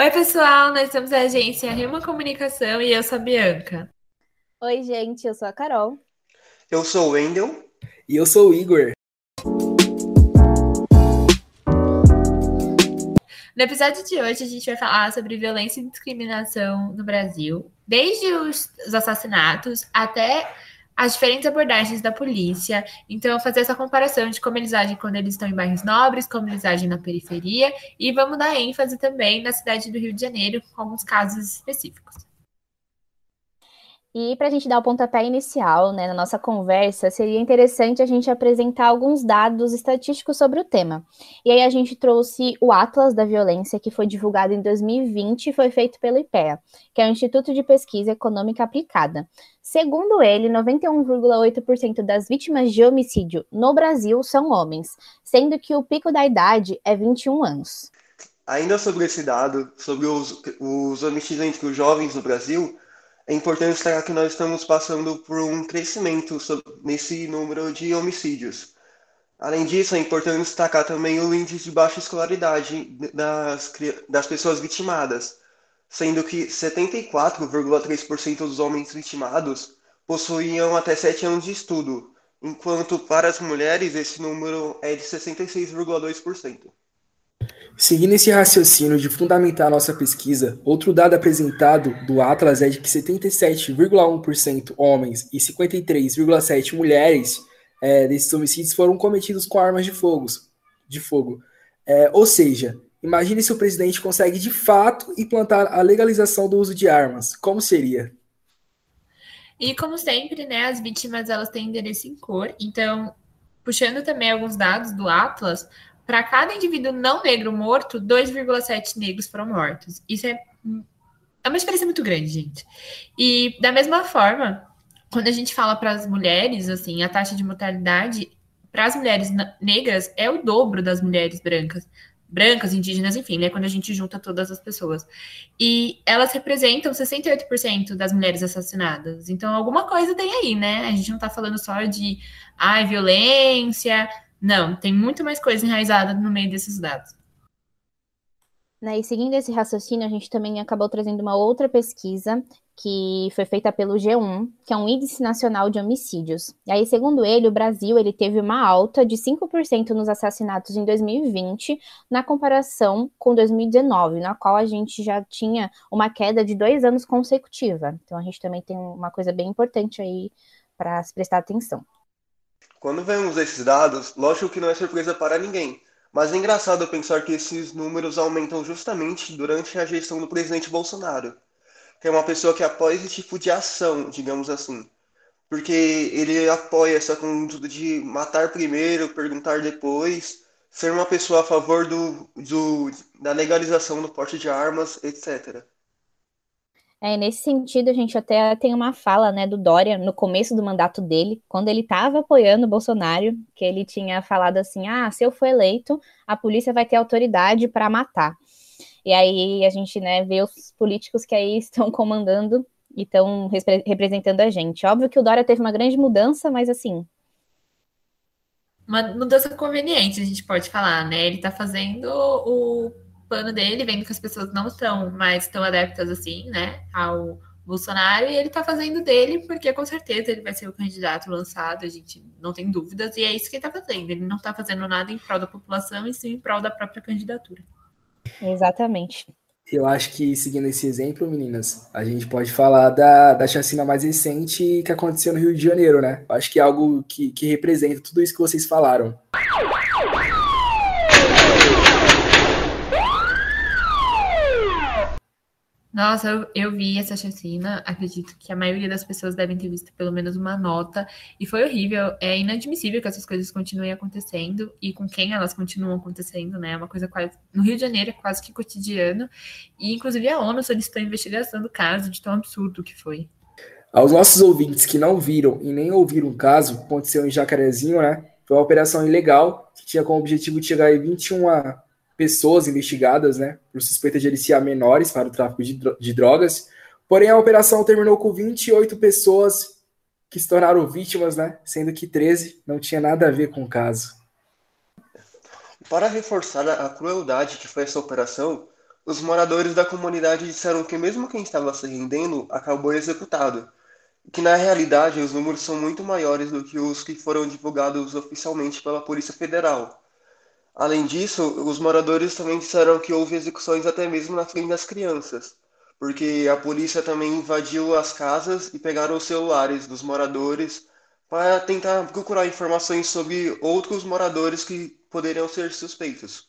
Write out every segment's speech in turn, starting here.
Oi, pessoal, nós somos a agência Rima Comunicação e eu sou a Bianca. Oi, gente, eu sou a Carol. Eu sou o Wendel. E eu sou o Igor. No episódio de hoje, a gente vai falar sobre violência e discriminação no Brasil, desde os assassinatos até as diferentes abordagens da polícia. Então, fazer essa comparação de como eles agem quando eles estão em bairros nobres, como eles agem na periferia, e vamos dar ênfase também na cidade do Rio de Janeiro, com alguns casos específicos. E para a gente dar o pontapé inicial né, na nossa conversa, seria interessante a gente apresentar alguns dados estatísticos sobre o tema. E aí a gente trouxe o Atlas da Violência, que foi divulgado em 2020 e foi feito pelo IPEA, que é o Instituto de Pesquisa Econômica Aplicada. Segundo ele, 91,8% das vítimas de homicídio no Brasil são homens, sendo que o pico da idade é 21 anos. Ainda sobre esse dado, sobre os, os homicídios entre os jovens no Brasil, é importante destacar que nós estamos passando por um crescimento nesse número de homicídios. Além disso, é importante destacar também o índice de baixa escolaridade das, das pessoas vitimadas, sendo que 74,3% dos homens vitimados possuíam até 7 anos de estudo, enquanto para as mulheres esse número é de 66,2%. Seguindo esse raciocínio de fundamentar nossa pesquisa, outro dado apresentado do Atlas é de que 77,1% homens e 53,7% mulheres é, desses homicídios foram cometidos com armas de fogo. De fogo. É, ou seja, imagine se o presidente consegue de fato implantar a legalização do uso de armas. Como seria? E como sempre, né, as vítimas elas têm endereço em cor. Então, puxando também alguns dados do Atlas, para cada indivíduo não negro morto, 2,7 negros foram mortos. Isso é, é uma diferença muito grande, gente. E da mesma forma, quando a gente fala para as mulheres, assim, a taxa de mortalidade para as mulheres negras é o dobro das mulheres brancas. Brancas, indígenas, enfim, né? Quando a gente junta todas as pessoas. E elas representam 68% das mulheres assassinadas. Então, alguma coisa tem aí, né? A gente não está falando só de ai, violência, não, tem muito mais coisa enraizada no meio desses dados. Né, e seguindo esse raciocínio, a gente também acabou trazendo uma outra pesquisa que foi feita pelo G1, que é um índice nacional de homicídios. E aí, segundo ele, o Brasil ele teve uma alta de 5% nos assassinatos em 2020, na comparação com 2019, na qual a gente já tinha uma queda de dois anos consecutiva. Então, a gente também tem uma coisa bem importante aí para se prestar atenção. Quando vemos esses dados, lógico que não é surpresa para ninguém, mas é engraçado pensar que esses números aumentam justamente durante a gestão do presidente Bolsonaro, que é uma pessoa que apoia esse tipo de ação, digamos assim. Porque ele apoia essa conduta de matar primeiro, perguntar depois, ser uma pessoa a favor do, do da legalização do porte de armas, etc. É, nesse sentido, a gente até tem uma fala né, do Dória no começo do mandato dele, quando ele estava apoiando o Bolsonaro, que ele tinha falado assim: ah, se eu for eleito, a polícia vai ter autoridade para matar. E aí a gente né, vê os políticos que aí estão comandando e estão representando a gente. Óbvio que o Dória teve uma grande mudança, mas assim. Uma mudança conveniente, a gente pode falar, né? Ele está fazendo o plano dele, vendo que as pessoas não estão mais tão adeptas assim, né, ao Bolsonaro, e ele tá fazendo dele, porque com certeza ele vai ser o candidato lançado, a gente não tem dúvidas, e é isso que ele tá fazendo. Ele não tá fazendo nada em prol da população, e sim em prol da própria candidatura. Exatamente. Eu acho que, seguindo esse exemplo, meninas, a gente pode falar da, da chacina mais recente que aconteceu no Rio de Janeiro, né? Eu acho que é algo que, que representa tudo isso que vocês falaram. Nossa, eu, eu vi essa chacina, acredito que a maioria das pessoas devem ter visto pelo menos uma nota, e foi horrível. É inadmissível que essas coisas continuem acontecendo e com quem elas continuam acontecendo, né? É uma coisa quase. No Rio de Janeiro é quase que cotidiano, e inclusive a ONU solicitou investigação do caso, de tão absurdo que foi. Aos nossos ouvintes que não viram e nem ouviram o caso, aconteceu em Jacarezinho, né? Foi uma operação ilegal que tinha como objetivo em 21 a pessoas investigadas, né, por suspeita de aliciar menores para o tráfico de, de drogas. Porém, a operação terminou com 28 pessoas que se tornaram vítimas, né, sendo que 13 não tinha nada a ver com o caso. Para reforçar a crueldade que foi essa operação, os moradores da comunidade disseram que mesmo quem estava se rendendo acabou executado, que na realidade os números são muito maiores do que os que foram divulgados oficialmente pela Polícia Federal. Além disso, os moradores também disseram que houve execuções até mesmo na frente das crianças, porque a polícia também invadiu as casas e pegaram os celulares dos moradores para tentar procurar informações sobre outros moradores que poderiam ser suspeitos.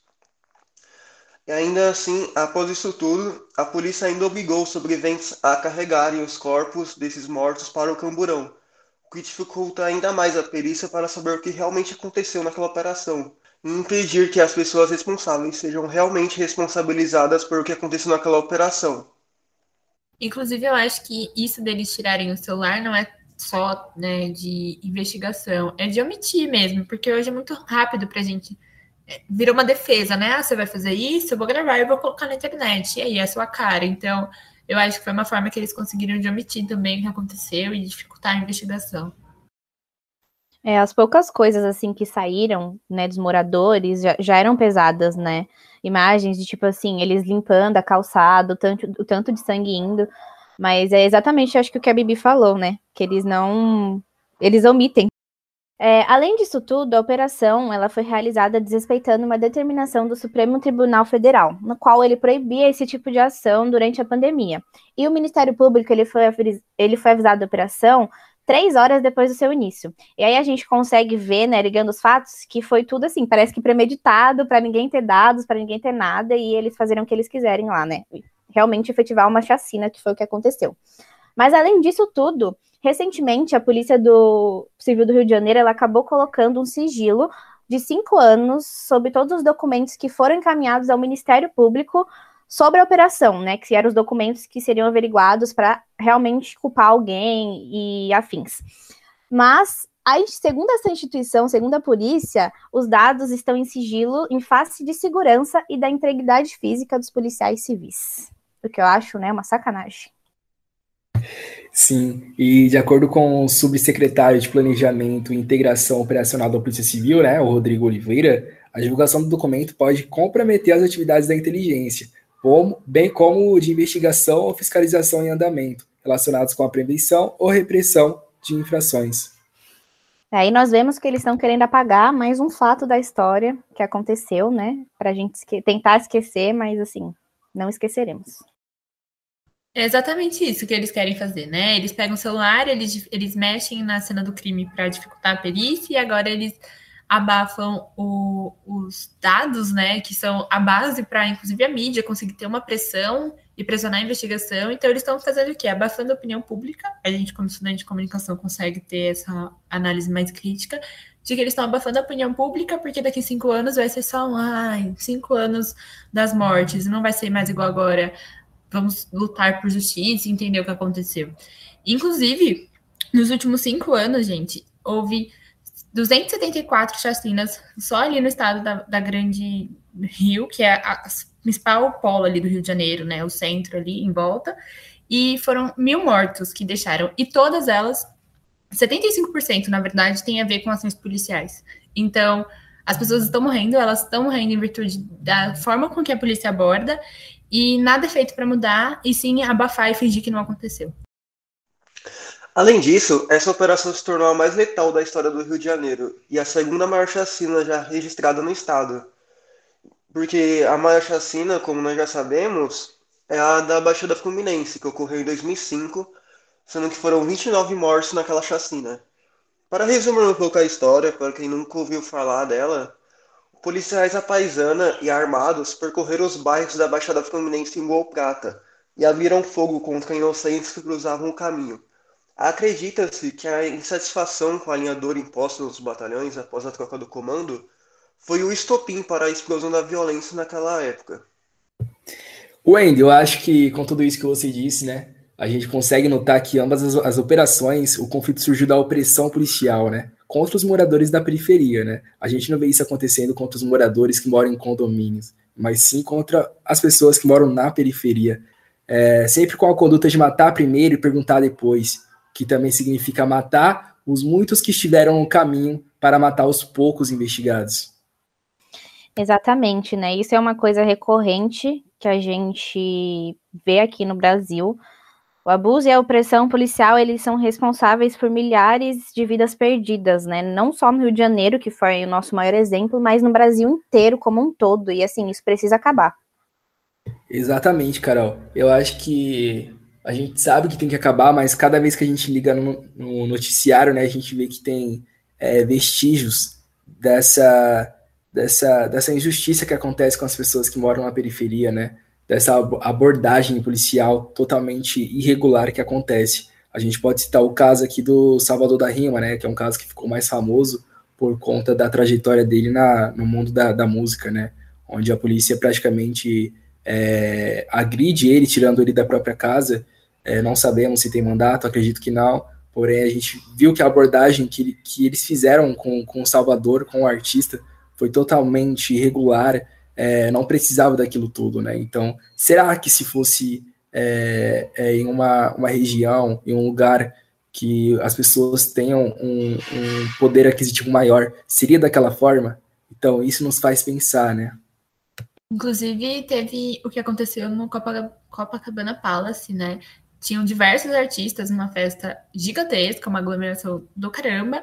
E ainda assim, após isso tudo, a polícia ainda obrigou os sobreviventes a carregarem os corpos desses mortos para o camburão, o que dificulta ainda mais a perícia para saber o que realmente aconteceu naquela operação impedir que as pessoas responsáveis sejam realmente responsabilizadas por o que aconteceu naquela operação. Inclusive, eu acho que isso deles tirarem o celular não é só né, de investigação, é de omitir mesmo, porque hoje é muito rápido para a gente virou uma defesa, né? Ah, você vai fazer isso, eu vou gravar e vou colocar na internet. E aí, é a sua cara. Então, eu acho que foi uma forma que eles conseguiram de omitir também o que aconteceu e dificultar a investigação. É, as poucas coisas assim que saíram, né, dos moradores já, já eram pesadas, né? Imagens de tipo assim, eles limpando a calçada, o tanto, o tanto de sangue indo. Mas é exatamente, acho que o que a Bibi falou, né? Que eles não. Eles omitem é, além disso tudo, a operação ela foi realizada desrespeitando uma determinação do Supremo Tribunal Federal, no qual ele proibia esse tipo de ação durante a pandemia. E o Ministério Público ele foi, ele foi avisado da operação três horas depois do seu início. E aí a gente consegue ver, né, ligando os fatos, que foi tudo assim, parece que premeditado, para ninguém ter dados, para ninguém ter nada, e eles fazeram o que eles quiserem lá, né? Realmente efetivar uma chacina, que foi o que aconteceu. Mas além disso tudo, Recentemente, a Polícia do Civil do Rio de Janeiro ela acabou colocando um sigilo de cinco anos sobre todos os documentos que foram encaminhados ao Ministério Público sobre a operação, né? Que eram os documentos que seriam averiguados para realmente culpar alguém e afins. Mas, segundo essa instituição, segundo a polícia, os dados estão em sigilo em face de segurança e da integridade física dos policiais civis. O que eu acho, né, uma sacanagem. Sim, e de acordo com o subsecretário de Planejamento e Integração Operacional da Polícia Civil, né, o Rodrigo Oliveira, a divulgação do documento pode comprometer as atividades da inteligência, como, bem como de investigação ou fiscalização em andamento, relacionados com a prevenção ou repressão de infrações. Aí nós vemos que eles estão querendo apagar mais um fato da história que aconteceu, né? Para a gente esque tentar esquecer, mas assim, não esqueceremos. É exatamente isso que eles querem fazer, né? Eles pegam o celular, eles, eles mexem na cena do crime para dificultar a perícia e agora eles abafam o, os dados, né? Que são a base para, inclusive, a mídia conseguir ter uma pressão e pressionar a investigação. Então, eles estão fazendo o quê? Abafando a opinião pública. A gente, como estudante de comunicação, consegue ter essa análise mais crítica de que eles estão abafando a opinião pública, porque daqui cinco anos vai ser só um, cinco anos das mortes, não vai ser mais igual agora vamos lutar por justiça e entender o que aconteceu. Inclusive, nos últimos cinco anos, gente, houve 274 chacinas só ali no estado da, da Grande Rio, que é a, a, principal polo ali do Rio de Janeiro, né? O centro ali em volta. E foram mil mortos que deixaram. E todas elas, 75% na verdade, tem a ver com ações policiais. Então, as pessoas estão morrendo, elas estão morrendo em virtude da forma com que a polícia aborda e nada é feito para mudar, e sim abafar e fingir que não aconteceu. Além disso, essa operação se tornou a mais letal da história do Rio de Janeiro e a segunda maior chacina já registrada no estado. Porque a maior chacina, como nós já sabemos, é a da Baixada Fluminense, que ocorreu em 2005, sendo que foram 29 mortos naquela chacina. Para resumir um pouco a história, para quem nunca ouviu falar dela, Policiais à paisana e armados percorreram os bairros da Baixada Fluminense em Boa Prata e abriram fogo contra inocentes que cruzavam o caminho. Acredita-se que a insatisfação com a linha dor imposta nos batalhões após a troca do comando foi o estopim para a explosão da violência naquela época. Wendy, eu acho que com tudo isso que você disse, né, a gente consegue notar que ambas as, as operações, o conflito surgiu da opressão policial, né? contra os moradores da periferia, né? A gente não vê isso acontecendo contra os moradores que moram em condomínios, mas sim contra as pessoas que moram na periferia. É, sempre com a conduta de matar primeiro e perguntar depois, que também significa matar os muitos que estiveram no caminho para matar os poucos investigados. Exatamente, né? Isso é uma coisa recorrente que a gente vê aqui no Brasil. O abuso e a opressão policial, eles são responsáveis por milhares de vidas perdidas, né? Não só no Rio de Janeiro, que foi o nosso maior exemplo, mas no Brasil inteiro como um todo. E assim, isso precisa acabar. Exatamente, Carol. Eu acho que a gente sabe que tem que acabar, mas cada vez que a gente liga no, no noticiário, né, a gente vê que tem é, vestígios dessa dessa, dessa injustiça que acontece com as pessoas que moram na periferia, né? Dessa abordagem policial totalmente irregular que acontece. A gente pode citar o caso aqui do Salvador da Rima, né? Que é um caso que ficou mais famoso por conta da trajetória dele na, no mundo da, da música, né? Onde a polícia praticamente é, agride ele, tirando ele da própria casa. É, não sabemos se tem mandato, acredito que não. Porém, a gente viu que a abordagem que, que eles fizeram com, com o Salvador, com o artista, foi totalmente irregular, é, não precisava daquilo tudo, né? Então, será que se fosse é, é, em uma, uma região, em um lugar que as pessoas tenham um, um, poder aquisitivo maior, seria daquela forma? Então, isso nos faz pensar, né? Inclusive, teve o que aconteceu no Copacabana Palace, né? Tinham diversos artistas numa festa gigantesca, uma aglomeração do caramba,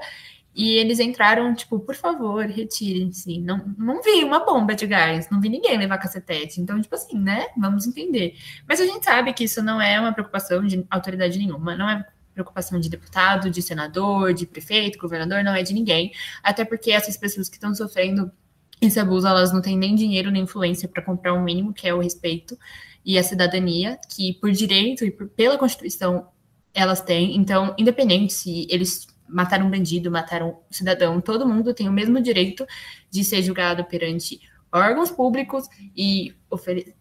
e eles entraram, tipo, por favor, retirem-se. Não, não vi uma bomba de gás, não vi ninguém levar cacetete. Então, tipo assim, né? Vamos entender. Mas a gente sabe que isso não é uma preocupação de autoridade nenhuma, não é preocupação de deputado, de senador, de prefeito, governador, não é de ninguém. Até porque essas pessoas que estão sofrendo esse abuso, elas não têm nem dinheiro nem influência para comprar o um mínimo, que é o respeito e a cidadania, que por direito e por, pela Constituição elas têm. Então, independente se eles mataram um bandido, mataram um cidadão, todo mundo tem o mesmo direito de ser julgado perante órgãos públicos e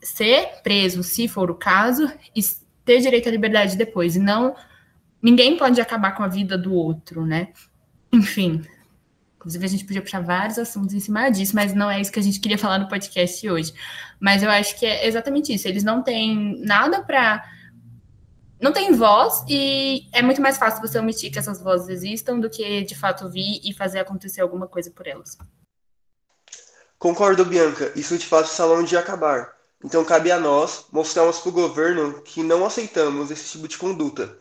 ser preso, se for o caso, e ter direito à liberdade depois. E não. Ninguém pode acabar com a vida do outro, né? Enfim. Inclusive, a gente podia puxar vários assuntos em cima disso, mas não é isso que a gente queria falar no podcast hoje. Mas eu acho que é exatamente isso. Eles não têm nada para não tem voz e é muito mais fácil você omitir que essas vozes existam do que de fato vir e fazer acontecer alguma coisa por elas. Concordo, Bianca. Isso de fato está longe de acabar. Então cabe a nós mostrarmos para o governo que não aceitamos esse tipo de conduta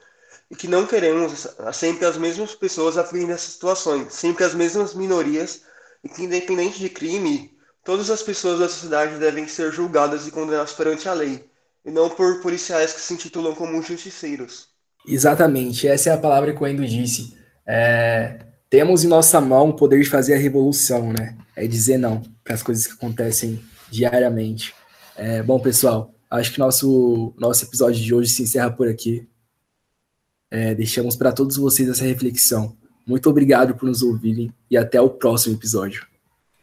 que não queremos sempre as mesmas pessoas à frente dessas situações, sempre as mesmas minorias e que independente de crime, todas as pessoas da sociedade devem ser julgadas e condenadas perante a lei e não por policiais que se intitulam como justiceiros. Exatamente, essa é a palavra que o Endo disse. É, temos em nossa mão o poder de fazer a revolução, né? É dizer não para as coisas que acontecem diariamente. É, bom, pessoal, acho que nosso, nosso episódio de hoje se encerra por aqui. É, deixamos para todos vocês essa reflexão. Muito obrigado por nos ouvirem e até o próximo episódio.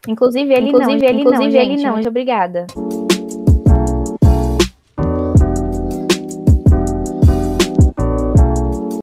Inclusive ele inclusive não, ele inclusive não, ele não. Muito obrigada.